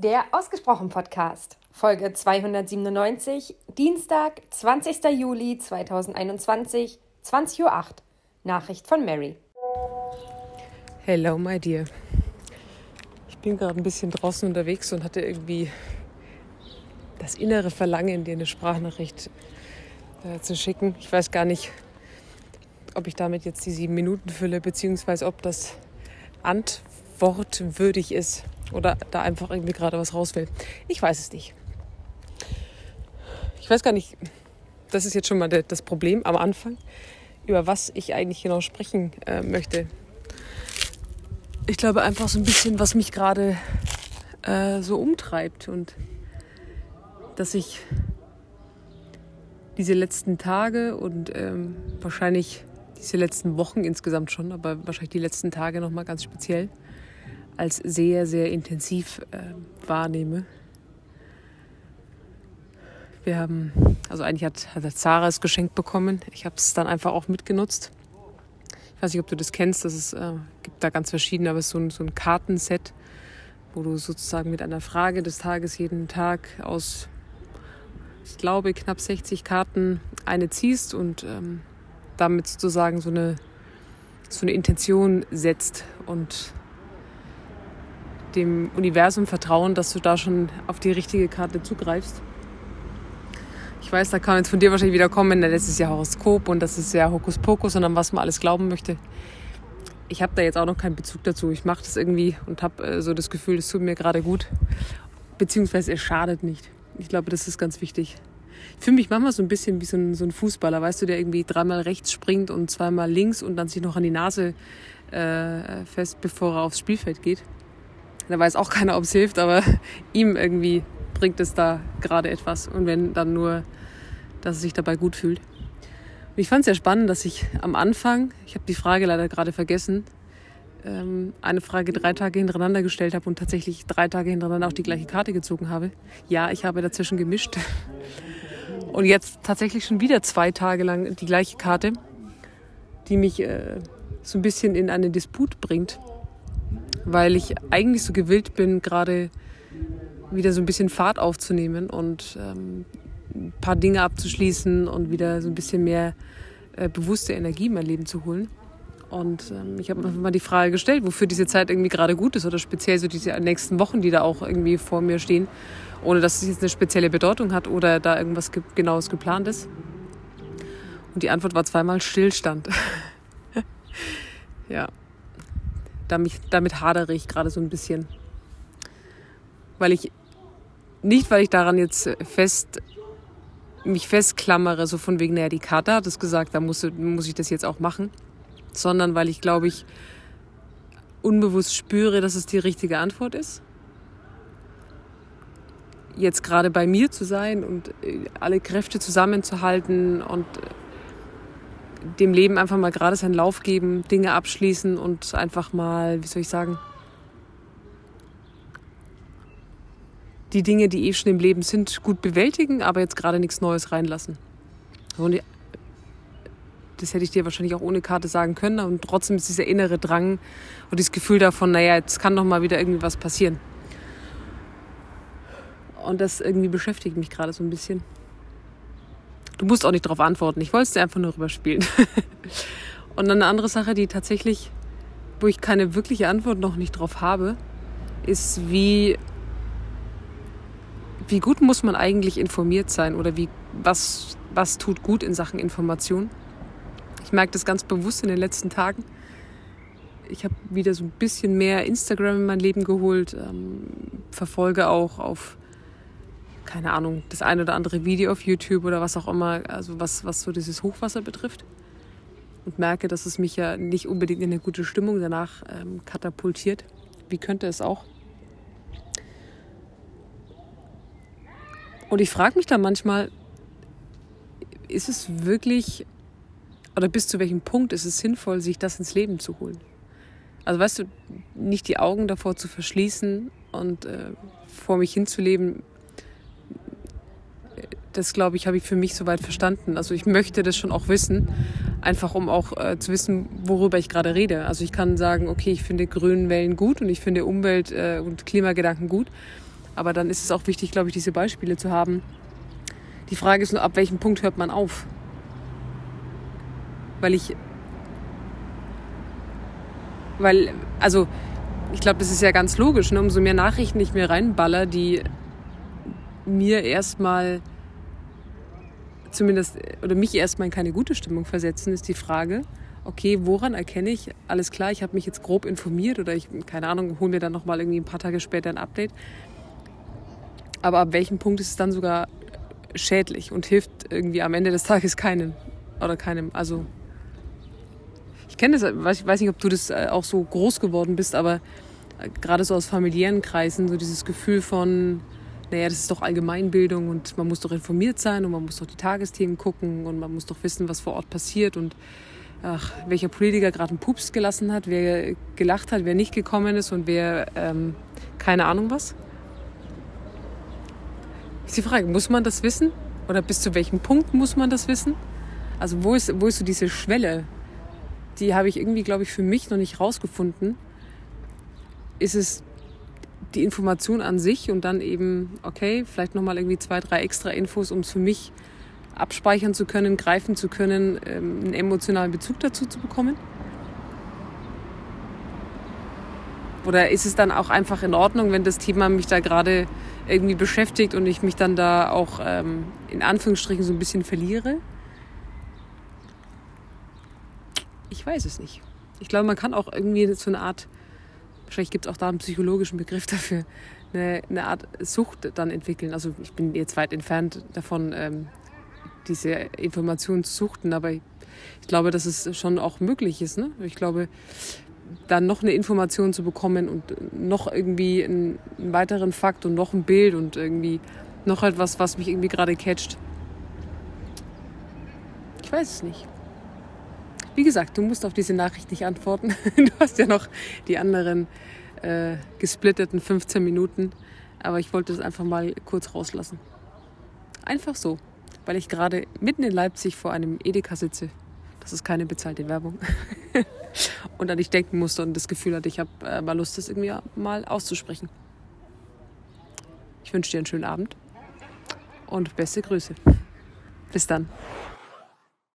Der Ausgesprochen Podcast, Folge 297, Dienstag, 20. Juli 2021, 20.08 Uhr. Nachricht von Mary. Hello, my dear. Ich bin gerade ein bisschen draußen unterwegs und hatte irgendwie das innere Verlangen, dir eine Sprachnachricht äh, zu schicken. Ich weiß gar nicht, ob ich damit jetzt die sieben Minuten fülle, beziehungsweise ob das antwortwürdig ist oder da einfach irgendwie gerade was raus will. Ich weiß es nicht. Ich weiß gar nicht, das ist jetzt schon mal das Problem am Anfang, über was ich eigentlich genau sprechen äh, möchte. Ich glaube einfach so ein bisschen, was mich gerade äh, so umtreibt und dass ich diese letzten Tage und ähm, wahrscheinlich diese letzten Wochen insgesamt schon, aber wahrscheinlich die letzten Tage noch mal ganz speziell als sehr, sehr intensiv äh, wahrnehme. Wir haben, also eigentlich hat, hat Zara es geschenkt bekommen. Ich habe es dann einfach auch mitgenutzt. Ich weiß nicht, ob du das kennst. Das ist, äh, gibt da ganz verschiedene, aber es ist so ein, so ein Kartenset, wo du sozusagen mit einer Frage des Tages jeden Tag aus, ich glaube, knapp 60 Karten eine ziehst und ähm, damit sozusagen so eine, so eine Intention setzt und dem Universum vertrauen, dass du da schon auf die richtige Karte zugreifst. Ich weiß, da kann jetzt von dir wahrscheinlich wieder kommen, das ist ja Horoskop und das ist ja Hokuspokus und an was man alles glauben möchte. Ich habe da jetzt auch noch keinen Bezug dazu. Ich mache das irgendwie und habe äh, so das Gefühl, es tut mir gerade gut. Beziehungsweise es schadet nicht. Ich glaube, das ist ganz wichtig. Ich fühle mich manchmal so ein bisschen wie so ein, so ein, Fußballer, weißt du, der irgendwie dreimal rechts springt und zweimal links und dann sich noch an die Nase äh, fest, bevor er aufs Spielfeld geht. Da weiß auch keiner, ob es hilft, aber ihm irgendwie bringt es da gerade etwas. Und wenn dann nur, dass er sich dabei gut fühlt. Und ich fand es sehr spannend, dass ich am Anfang, ich habe die Frage leider gerade vergessen, ähm, eine Frage drei Tage hintereinander gestellt habe und tatsächlich drei Tage hintereinander auch die gleiche Karte gezogen habe. Ja, ich habe dazwischen gemischt. Und jetzt tatsächlich schon wieder zwei Tage lang die gleiche Karte, die mich äh, so ein bisschen in einen Disput bringt weil ich eigentlich so gewillt bin, gerade wieder so ein bisschen Fahrt aufzunehmen und ähm, ein paar Dinge abzuschließen und wieder so ein bisschen mehr äh, bewusste Energie in mein Leben zu holen. Und ähm, ich habe mir mal die Frage gestellt, wofür diese Zeit irgendwie gerade gut ist oder speziell so diese nächsten Wochen, die da auch irgendwie vor mir stehen, ohne dass es jetzt eine spezielle Bedeutung hat oder da irgendwas ge genaues geplant ist. Und die Antwort war zweimal Stillstand. ja damit, damit hadere ich gerade so ein bisschen. Weil ich, nicht weil ich daran jetzt fest, mich festklammere, so von wegen, naja, die Karte hat es gesagt, da muss, muss ich das jetzt auch machen, sondern weil ich, glaube ich, unbewusst spüre, dass es die richtige Antwort ist. Jetzt gerade bei mir zu sein und äh, alle Kräfte zusammenzuhalten und dem Leben einfach mal gerade seinen Lauf geben, Dinge abschließen und einfach mal, wie soll ich sagen, die Dinge, die eh schon im Leben sind, gut bewältigen, aber jetzt gerade nichts Neues reinlassen. Und das hätte ich dir wahrscheinlich auch ohne Karte sagen können. Und trotzdem ist dieser innere Drang und das Gefühl davon, naja, jetzt kann doch mal wieder irgendwie was passieren. Und das irgendwie beschäftigt mich gerade so ein bisschen. Du musst auch nicht darauf antworten. Ich wollte es dir einfach nur rüberspielen. Und dann eine andere Sache, die tatsächlich, wo ich keine wirkliche Antwort noch nicht drauf habe, ist, wie, wie gut muss man eigentlich informiert sein oder wie, was, was tut gut in Sachen Information. Ich merke das ganz bewusst in den letzten Tagen. Ich habe wieder so ein bisschen mehr Instagram in mein Leben geholt, ähm, verfolge auch auf keine Ahnung, das ein oder andere Video auf YouTube oder was auch immer, also was, was so dieses Hochwasser betrifft. Und merke, dass es mich ja nicht unbedingt in eine gute Stimmung danach ähm, katapultiert. Wie könnte es auch? Und ich frage mich da manchmal, ist es wirklich, oder bis zu welchem Punkt ist es sinnvoll, sich das ins Leben zu holen? Also weißt du, nicht die Augen davor zu verschließen und äh, vor mich hinzuleben, das glaube ich, habe ich für mich soweit verstanden. Also ich möchte das schon auch wissen, einfach um auch äh, zu wissen, worüber ich gerade rede. Also ich kann sagen, okay, ich finde grünen Wellen gut und ich finde Umwelt- äh, und Klimagedanken gut. Aber dann ist es auch wichtig, glaube ich, diese Beispiele zu haben. Die Frage ist nur, ab welchem Punkt hört man auf? Weil ich. Weil, also, ich glaube, das ist ja ganz logisch. Ne? Umso mehr Nachrichten ich mir reinballer, die mir erstmal zumindest oder mich erstmal in keine gute Stimmung versetzen, ist die Frage, okay, woran erkenne ich, alles klar, ich habe mich jetzt grob informiert oder ich, keine Ahnung, hole mir dann nochmal irgendwie ein paar Tage später ein Update. Aber ab welchem Punkt ist es dann sogar schädlich und hilft irgendwie am Ende des Tages keinem oder keinem. Also ich kenne das, ich weiß nicht, ob du das äh, auch so groß geworden bist, aber äh, gerade so aus familiären Kreisen, so dieses Gefühl von, naja, das ist doch Allgemeinbildung und man muss doch informiert sein und man muss doch die Tagesthemen gucken und man muss doch wissen, was vor Ort passiert und ach, welcher Politiker gerade einen Pups gelassen hat, wer gelacht hat, wer nicht gekommen ist und wer ähm, keine Ahnung was. Ist die Frage, muss man das wissen? Oder bis zu welchem Punkt muss man das wissen? Also wo ist, wo ist so diese Schwelle? Die habe ich irgendwie, glaube ich, für mich noch nicht rausgefunden. Ist es die Information an sich und dann eben, okay, vielleicht nochmal irgendwie zwei, drei extra Infos, um es für mich abspeichern zu können, greifen zu können, ähm, einen emotionalen Bezug dazu zu bekommen? Oder ist es dann auch einfach in Ordnung, wenn das Thema mich da gerade irgendwie beschäftigt und ich mich dann da auch ähm, in Anführungsstrichen so ein bisschen verliere? Ich weiß es nicht. Ich glaube, man kann auch irgendwie so eine Art, wahrscheinlich gibt es auch da einen psychologischen Begriff dafür, eine, eine, Art Sucht dann entwickeln. Also ich bin jetzt weit entfernt davon, ähm, diese Informationen zu suchten, aber ich, ich glaube, dass es schon auch möglich ist. Ne? Ich glaube, dann noch eine Information zu bekommen und noch irgendwie einen, einen weiteren Fakt und noch ein Bild und irgendwie noch etwas, was mich irgendwie gerade catcht. Ich weiß es nicht. Wie gesagt, du musst auf diese Nachricht nicht antworten. Du hast ja noch die anderen äh, gesplitteten 15 Minuten. Aber ich wollte es einfach mal kurz rauslassen. Einfach so, weil ich gerade mitten in Leipzig vor einem Edeka sitze. Das ist keine bezahlte Werbung. und an dich denken musste und das Gefühl hatte, ich habe äh, mal Lust, das irgendwie mal auszusprechen. Ich wünsche dir einen schönen Abend und beste Grüße. Bis dann.